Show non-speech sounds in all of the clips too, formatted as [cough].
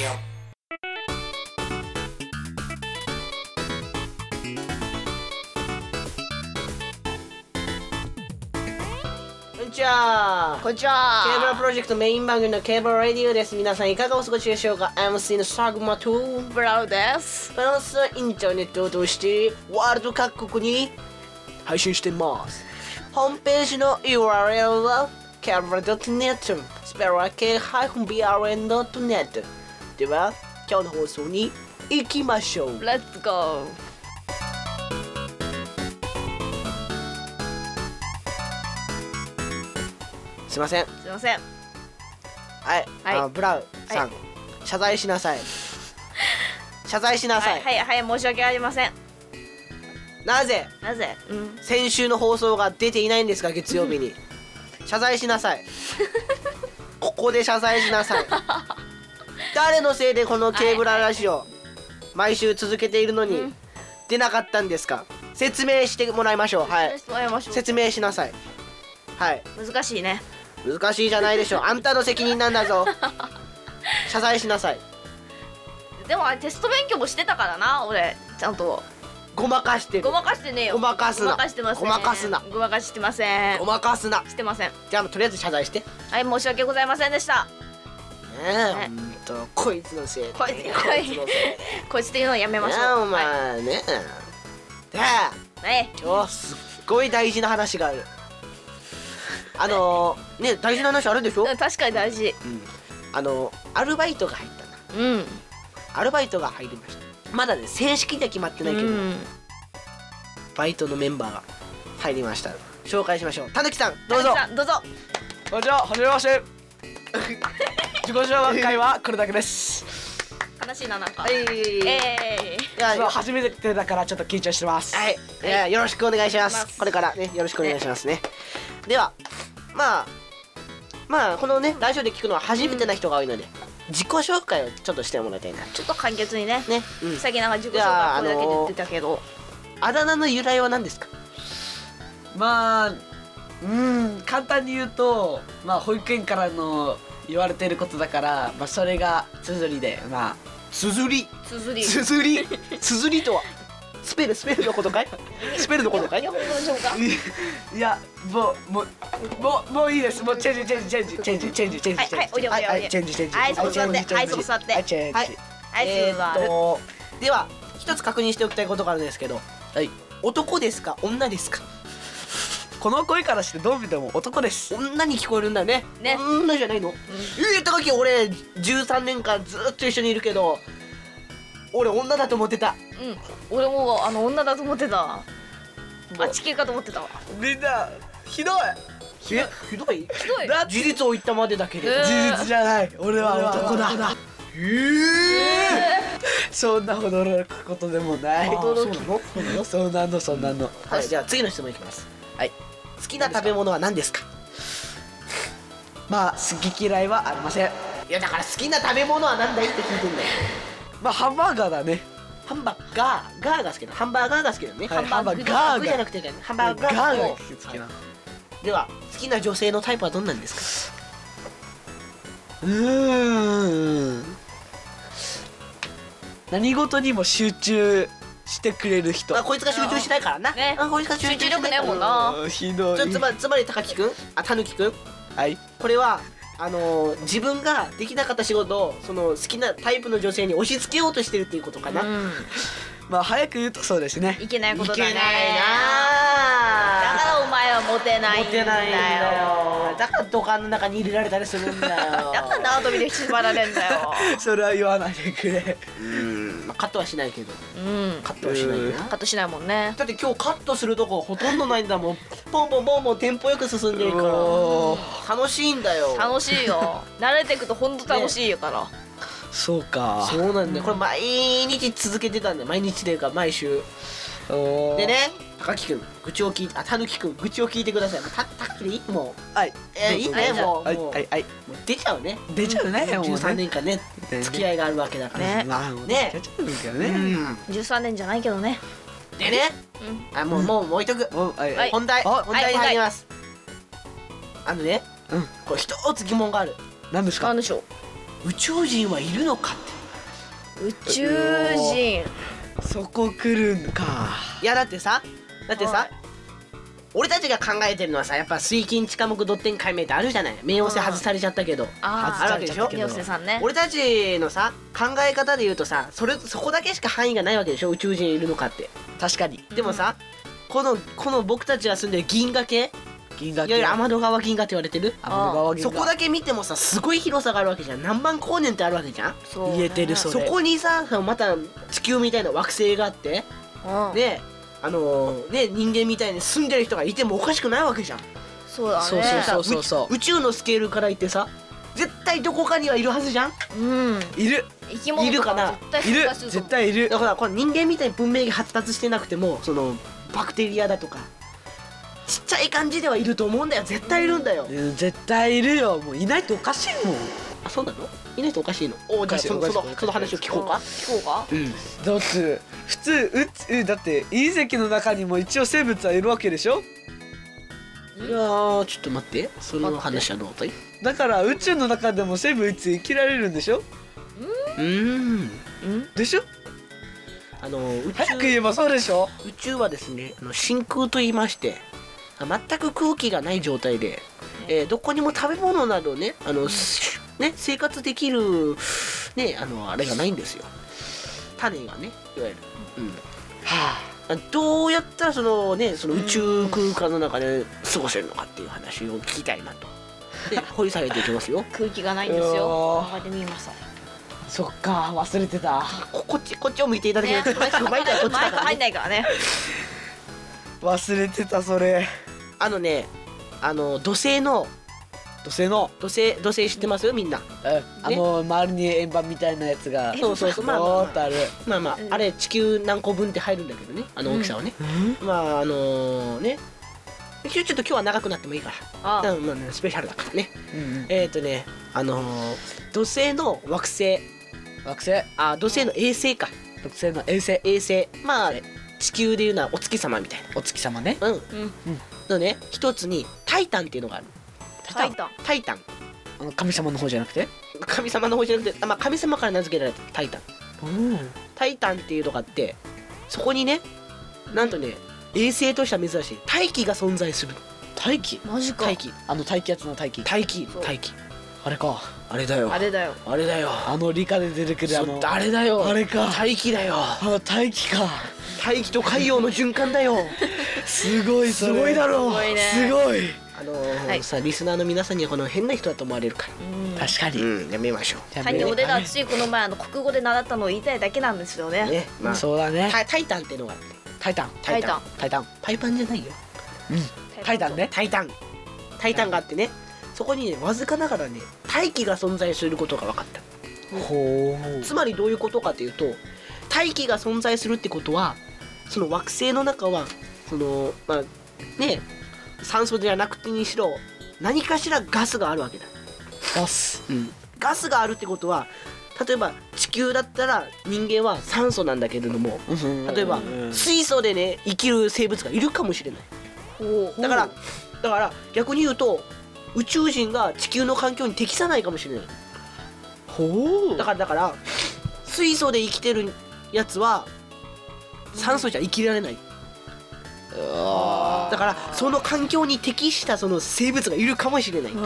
こんにちは。こんにちは。ケーブラプロジェクトメイン番組のケーブララディオです。皆さんいかがお過ごしでしょうか？MC のサグマとブラウです。フランスはインターネットを通してワールド各国に配信しています。ホームページの URL は c a b r a n e t スペルは K-BRN.net では今日の放送に行きましょう。レッツゴーすいません。すいません。はい、はい。あブラウさん、謝罪しなさい。謝罪しなさ、はいいはいはい申し訳ありません。なぜ？なぜ？うん。先週の放送が出ていないんですか月曜日に。[laughs] 謝罪しなさい。ここで謝罪しなさい [laughs] 誰のせいでこのケーブララジオ、毎週続けているのに、うん。出なかったんですか？説明してもらいましょう。はい。説明しなさい。はい。難しいね。難しいじゃないでしょ [laughs] あんたの責任なんだぞ。[laughs] 謝罪しなさい。でもあれテスト勉強もしてたからな俺。ちゃんと。ごまかしてる。ごまかしてねえよ。ごまかすな。ごまかしてません。ごまかすな。ごまかしてません。ごまかすな。してません。じゃあとりあえず謝罪して。ねはい申し訳ございませんでしたえほんとこいつのせいでこいつこいつのせいで。こいつっていうのをやめましねえおょうは前ねでいね今日すっごい大事な話がある。あのね大事な話あるでしょ、うん確かに大事。うん、あのアルバイトが入ったな。うん。アルバイトが入りました。まだね正式には決まってないけど、うん。バイトのメンバーが入りました。紹介しましょう。たぬきさんどうぞ。さんどうぞ。こんにちは、はじめまして。[laughs] 自己紹介はこれだけです。悲しいななんかはい、えいやそう初めてだからちょっと緊張してます。はい、いやよろしくお願いします。ますこれからねよろしくお願いしますね。ではまあまあこのねラジオで聞くのは初めてな人が多いので、自己紹介をちょっとしてもらいたいな。ーちょっと簡潔にねね、うん。さっきなんか自己紹介これだけで言ってたけどあだ名の由来は何ですか？まあ、うーん、簡単に言うと、まあ保育園からの言われてることだから、まあそれが綴りで、まあすずり？綴りすずり。[laughs] りとは？スペル？スペルのことかい？[laughs] スペルのことかい？いや、もうもうもうもういいです。もうチェンジチェンジチェンジチェンジチェンジチェンジチェンジ。はいチェンジチェンジ。はいそこ座ってチェンジはいそこ座ってはいチェンジ。はいはいえーっとでは一つ確認しておきたいことがあるんですけど、はい。男ですか？女ですか？この声からしてどう見ても男です。女に聞こえるんだね。ね。女じゃないの。ええ高木俺13年間ずっと一緒にいるけど俺女だと思ってた。うん。俺もあの女だと思ってた。あ地球かと思ってたわ。みんなひどい。えひどい？ひどい。だ事実を言ったまでだけで、えー事実じゃない。俺は男だ。男だそんな驚くことでもない。あーそうなの。そうなの。そんなの。はい。じゃあ次の質問いきます。はい好きな食べ物は何ですか？まあ好き嫌いはありません。いやだから好きな食べ物は何だいって聞いてんだよ。まあハンバーガーだね。ハンバーガーガーが好きなハンバーガーが好きだよね、はい。ハンバーガーじゃなくてね。ハンバーガーがを好きなでは好きな女性のタイプはどんなんですうーん。何事にも集中してくれる人。あ、こいつが集中しないからな、ね。あこいつが集中力ねえもんなうんひどい。ちょつまつまり高木くん？あたぬきくん？はい。これはあのー自分ができなかった仕事をその好きなタイプの女性に押し付けようとしてるっていうことかな、うん。まあ早く言うとそうですね。いけないことだね。いけないなだからお前はモテないんだよ。モテないんだよ。だから土管の中に入れられたりするんだよ。だから縄跳びで縛られんだよ。[laughs] それは言わないでくれ。うん、まあ、カットはしないけど。うん。カットはしないよなカットしないもんね。だって今日カットするとこほとんどないんだもん。ポンポンポンポンテンポよく進んでいくから。お楽しいんだよ。楽しいよ。[laughs] 慣れてくとほんと楽しいから。そうか。そうなんだよ。これ毎日続けてたんだよ。毎日というか毎週でね高木くん愚痴を聞いてあたぬきくん愚痴を聞いてください。たたきでいいもはい。えーいいねもうはい。もう。はいはいうもう出ちゃうね。出ちゃうねもうね。13年間ねね。付き合いがあるわけだから。ね。ね。出ちゃうんですけどうねん13年じゃないけどね。でねうんあもうもうもう置いとく。おはいはい。本題。あ本題。に入ります。あのねうん。これ一つ疑問がある。何ですか？なんでしょう？宇宙人はいるのかっ宇宙人そこ来るんか。ていやだってさだってさ、はい。俺たちが考えてるのはさやっぱ水金地下木ドッテン解明ってあるじゃない。冥王星外されちゃったけど。ああるわけでしょ？宮瀬さんね。俺たちのさ考え方で言うとさそれそこだけしか範囲がないわけでしょ？宇宙人いるのかって。確かに。でもさ、このこの僕たちが住んでる銀河系銀河いわゆる天の川銀河って言われてる？天の川銀河。そこだけ見てもさすごい広さがあるわけじゃん。何万光年ってあるわけじゃん？そう。ね言えてるそれ。そこにさまた地球みたいな惑星があってうん。であのーね人間みたいに住んでる人がいてもおかしくないわけじゃん。そうだね。そうそうそうそうそう。宇宙のスケールから言ってさ絶対どこかにはいるはずじゃん。うん。いる。生き物いるかな？と絶対絶対いる。だからこの人間みたいに文明が発達してなくてもそのバクテリアだとかちっちゃい感じではいると思うんだよ。絶対いるんだよ、うん絶対いるよ。もういないとおかしいもん。あそうなの？いないとおかしいの？おじゃあおかしいそのそおかしい。のその話を聞こうか？聞こうか？うん。だって普通宇宙だって隕石の中にも一応生物はいるわけでしょ？いやーちょっと待って。その話はどうだい？だから宇宙の中でも生物生きられるんでしょ？うーん。でしょ？あの宇早く宙言えばそうでしょ？宇宙はですねあの真空と言いましてあ全く空気がない状態で、えーどこにも食べ物などねあの、すね生活できるねあのあれがないんですよ。種がねいわゆる、うん、はあ。どうやったらそのねその宇宙空間の中で過ごせるのかっていう話を聞きたいなと。で [laughs] 掘り下げていきますよ。空気がないんですうよ考えてみましたあそっか忘れてた。ここっちこっちを向いていただけるとマイクマイク入んないからね。忘れてたそれあのねあの土星の。土星の？土星土星知ってます？みんな。うんあの周りに円盤みたいなやつがそうそうそう。まあまあまあ。ぼーっとある。まあまあ、うん。あれ地球何個分って入るんだけどね。あの大きさはね、まああのね。一応ちょっと今日は長くなってもいいから。あうんまあね、スペシャルだからね。うんうん。えっ、ー、とねあのー土星の惑星。惑星？あ土星の衛星か。土星の衛星。衛星まあ地球でいうのはお月様みたいお月様ね。なうん。うんのね一つにタイタンっていうのがある。タイタン。タイタン。あの神様の方じゃなくて？神様の方じゃなくてあ、まあ、神様から名付けられたタイタン。タイタンっていうのがあってそこにねなんとね衛星としては珍しい。大気が存在する。大気？マジか。大気。あの大気圧の大気。大気。大気。あれか。あれだよ。あれだよ。あれだよ。あの理科で出てくるあのあれだよ。あれか。大気だよ。あ大気か。大気と海洋の循環だよ [laughs] すごいすごいだろう。すごいね。すごい。あのーはい。さリスナーの皆さんにはこの変な人だと思われるかうん。確からに、うんやめましょや単に俺らついこの前あの国語で習ったのを言いたいだけなんですよね。うねまあ。そうだね。タタイタンっていうのがあって。タイタン。タイタン。タイタン。パイパンじゃないよ。タイタン。ね。タイタン。タイタンがあってね。そこにねわずかながらね大気が存在することが分かったほう。つまりどういうことかというと大気が存在するってことはその惑星の中はそのまあね酸素じゃなくてにしろ何かしらガスがあるわけだ、ガス。ガスがあるってことは例えば地球だったら人間は酸素なんだけれども例えばうん水素でね生きる生物がいるかもしれない。だからだから逆に言うと宇宙人が地球の環境に適さないかもしれない。ほう。だからだから水素で生きてるやつは酸素じゃ生きられないだからその環境に適したその生物がいるかもしれない、う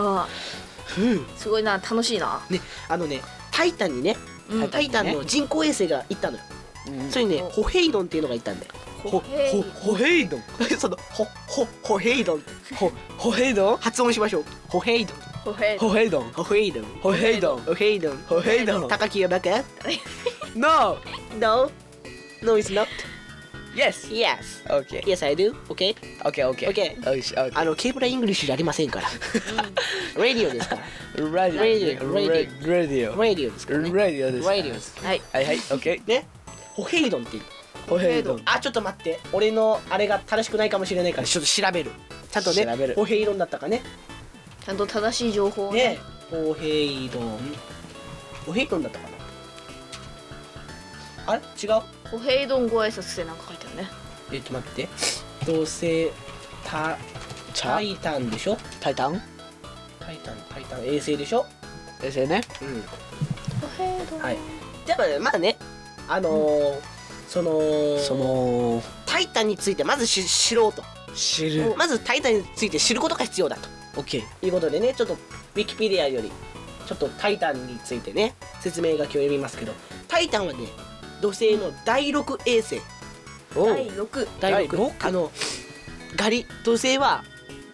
すごいな楽しいな。ねあのねタイタンにねうん。タイタンの人工衛星が行ったのよ。うん。それにねおホヘイドンっていうのがいたんだよ。ホヘイほホヘイドンそのホホホヘイドンほホヘイドン発音しましょうホヘイドンホヘイホヘイドンホヘイドンホヘイドンホヘイドンホヘイドン高木はバカ No No No it's not Yes. Yes. Okay. Yes I do. Okay. Okay okay. Okay. よし OK あのケーブラ English じゃありませんから。ラディオですから。Radio Radio Radio. Radio ですからね。Radio ですラディオです。はい。はいはい OK ね。ホヘイドンっていう。ホヘイドン。あちょっと待って。俺のあれが正しくないかもしれないからちょっと調べる。ちゃんとね調べる。ホヘイドンだったかね。ちゃんと正しい情報をね。ホヘイドン。ホヘイドンだったかな。あれ？違う？ホヘイドンご挨拶ってなんか書いてあるね。えっと待って。どうせタチャタイタンでしょ？タイタン？タイタンタイタン。衛星でしょ？衛星ね。うん。ははい。やっまあね。あのーそのそのタイタンについてまずし知ろうと。知る。まずタイタンについて知ることが必要だと。OK いうことでねちょっとウィキペディアよりちょっとタイタンについてね説明書きを読みますけど。タイタンはね土星の第6衛星。お第六。第第 6, 六。あのガリ土星は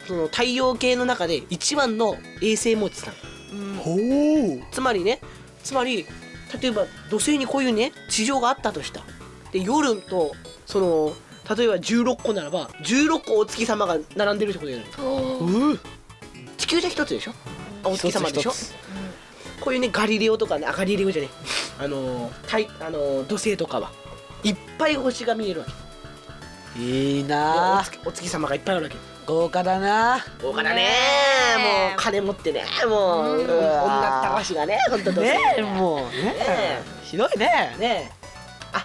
その太陽系の中で一番の衛星持ちさん。うん。ほう。つまりねつまり例えば土星にこういうね地上があったとした。で夜とその例えば16個ならば16個お月様が並んでるってことになる。そう。う地球じゃ一つでしょ？あお月様でしょ？こういうねガリレオとかねあガリレオじゃねえ。あのー太あのー土星とかはいっぱい星が見えるわけ。いいな。月お月様がいっぱいあるわけ。豪華だな。豪華だね。もう金持ってね。もう、うん。うん女ったらしがね本当土星ねえもうね。ねひどいね。ねえ。あ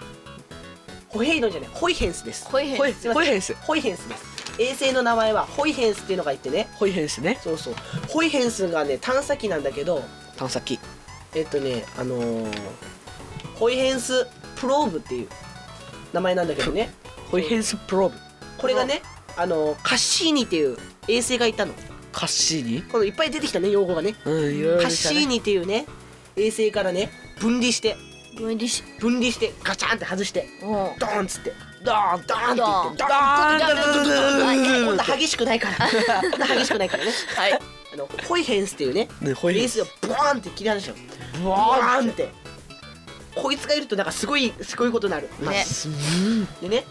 ホヘイドンじゃない。ホイヘンスです。ホイヘンス。ホイヘンス。ホイヘンスです。衛星の名前はホイヘンスっていうのがいてね。ホイヘンスね。そうそう。ホイヘンスがね探査機なんだけど探査機。えっとねあのーホイヘンスプローブっていう名前なんだけどね。ホイヘンスプローブ。これがねあのーカッシーニっていう衛星がいたの。カッシーニ？このいっぱい出てきたね用語がね。うんいろいろカッシーニっていうね衛星からね分離して。分離し。分離してガチャンって外してう。んドーンっつって。ドーンドーンって言って。ドドーンーンドーンドーンドーンドーン激しくないから。[laughs] 激しくないからね。はいあのホイヘンスっていうねねホイヘン。ス衛星をボーンって切り離したのブボワーンーンって。こいつがいるとなんかすごいすごいことになる、まあね。うん。でね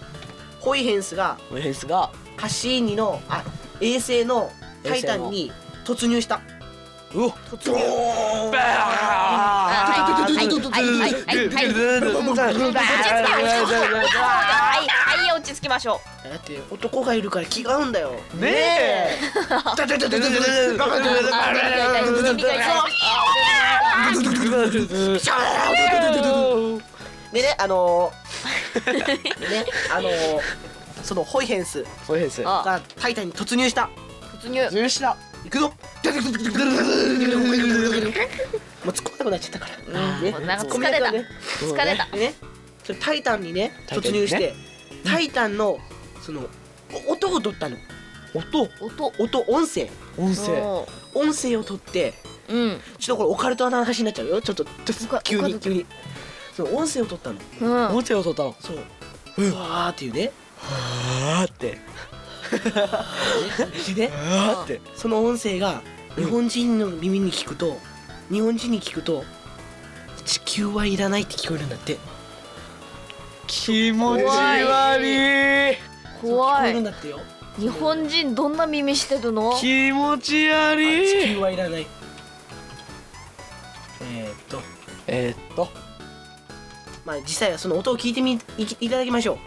ホイヘンスがホイヘンスが。カシーニのあ衛星のタイタンに突入した。うお。突入。バはいはいはいはいはいはいはい落ち着きましょだって男がいるから気が合うんだよ。ねえ。でねあのねあのーそのホイヘンスホイヘンスあがタイタンに突入した突入よしだ行くぞもう突っ込まなくなっちゃったから、ねもうなんか疲れたね疲れたでねそれタイタンにねタイタンにね突入してタイタンのそのお音を取ったの。音？音。音音声。音声。音声を取ってうん。ちょっとこれオカルトな話になっちゃうよ。ちょっとちょっと急に急に。その音声を取ったの。うん。音声を取ったの。そう。うわーっていうね。はーって。でねはーって。その音声が日本人の耳に聞くと日本人に聞くと地球はいらないって聞こえるんだって気持ち悪い。怖聞こえるんいだってよ。日本人どんな耳してるの？気持ち悪地い球はいらない。えー、っと。えーっと。まあ実際はその音を聞いてみいきいただきましょ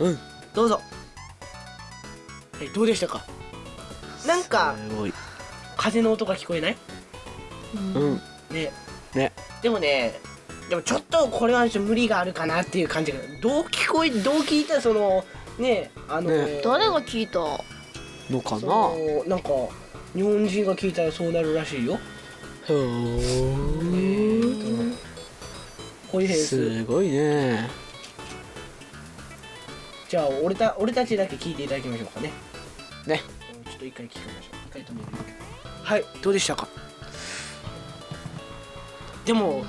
う。うん。どうぞ。はいどうでしたか？なんかすごい。風の音が聞こえない？うん。ね。ね。でもねでもちょっとこれはちょっと無理があるかなっていう感じがどう聞こえどう聞いたらそのねあのね。誰が聞いた？のかそなのなんか日本人が聞いたらそうなるらしいよ。ほー。ホイヘンスすごいね。じゃあ俺た俺たちだけ聞いていただきましょうかね。ね。うんちょっと一回聞きましょう。一回止めるはいどうでしたか？でも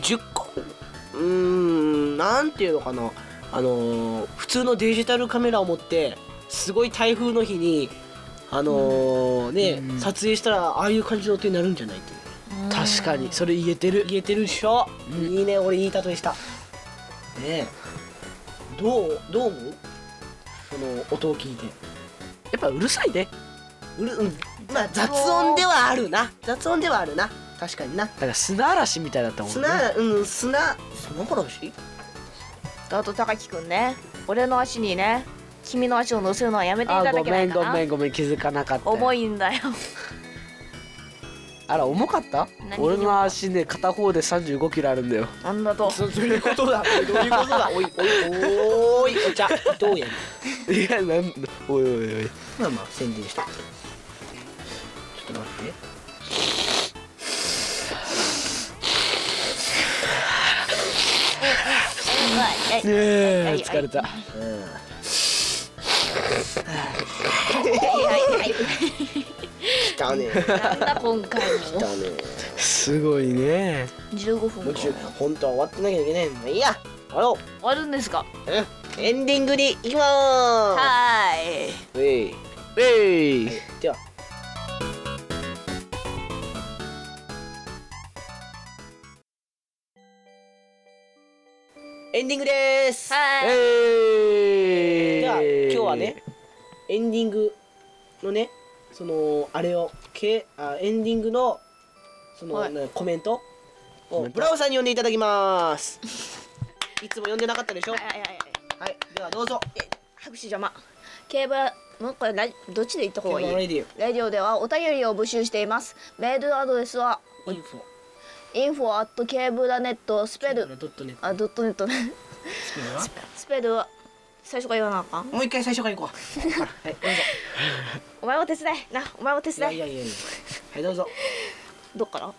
10個うーんなんていうのかな。あのー普通のデジタルカメラを持ってすごい台風の日にあのーね、うん。撮影したらああいう感じの音になるんじゃないって。確かに。それ言えてる言えてるでしょ、うん。いいね俺いい例えした。ねえ。どうどう思う？その音を聞いて。やっぱうるさいねうる、うん、まあ雑音ではあるな。雑音ではあるな確かにな。だから砂嵐みたいだったもんね。砂うん砂。砂嵐？あと高木くんね。俺の足にね君の足を乗せるのはやめていただあごめんけないかなごめんごめん気づかなかった重いんだよあら重かった俺の足ね片方で3 5キロあるんだよなんだとそそういうことだどういうことだおいおいおーいお茶どうやねいやなんおいおいおいまあまあ宣伝したちょっと待ってえはい疲れた。うん。はい。はい。はい。来たねなんだ今回も来たねすごい。ね15分本当は終わってなきゃい。けない。のい。い。や終わろ終わるんですかううんエンディングに行きまはーい。ウェイえい。ではエンディングです。はい。では今日はねエンディングのねそのあれをけあエンディングのその、はい。なコメントをブラウさんに読んでいただきます。[laughs] いつも読んでなかったでしょ？はいはいはいではどうぞ。拍手邪魔。ケーブルもうこれラジどっちで言った方がいい？レディラジオではお便りを募集しています。メールアドレスはオ info。info at ケーブラ net スペル。ドットネット。あドットネットね。スペルは？スペルは？最初から言わなあかん？もう一回最初から行こう。[laughs] はいどうぞ。お前も手伝え。なお前も手いや伝え。いやいやいやはいどうぞ。どっから？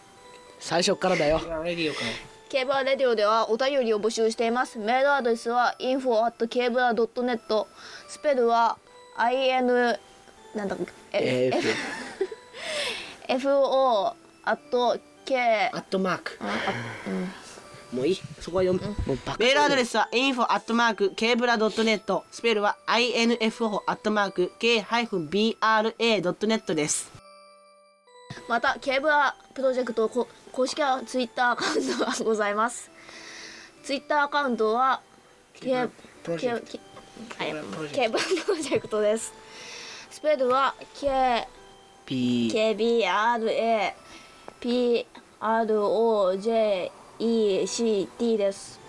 最初からだよ。レディオから。ケーブラレディオではお便りを募集しています。メールアドレスは info at ケーブラ .net スペルは in なんだっけ？え F [laughs] fo at k アットマークあうんもういいそこは読む、もうバカ。メールアドレスは info アットマーク kbra.net スペルは info アットマーク k-bra.net です。またケーブラプロジェクトこ公式ツイッターアカウントがございます。ツイッターアカウントはケープロジェクケあい。やプロジェクト。ケーブラプロジェクトです。スペルは K KBRA PROJECT です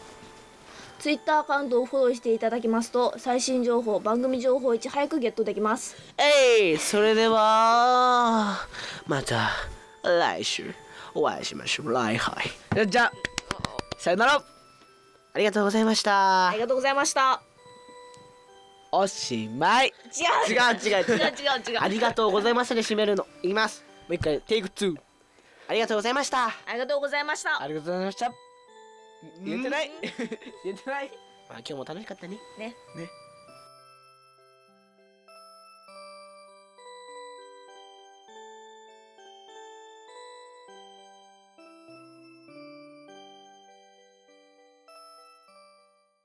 ツイッターアカウントをフォローしていただきますと最新情報番組情報をいち早くゲットできます。えいそれではまた来週お会いしましょう。来杯じゃあさよなら。ありがとうございました。ありがとうございました。おしまい。違う。違う違う。違う違う違う。ありがとうございますで締めるの。いきます。もう一回テイク2ありがとうございました。ありがとうございました。ありがとうございました。言ってない。[laughs] 言ってない。まあ今日も楽しかったね。ね。ね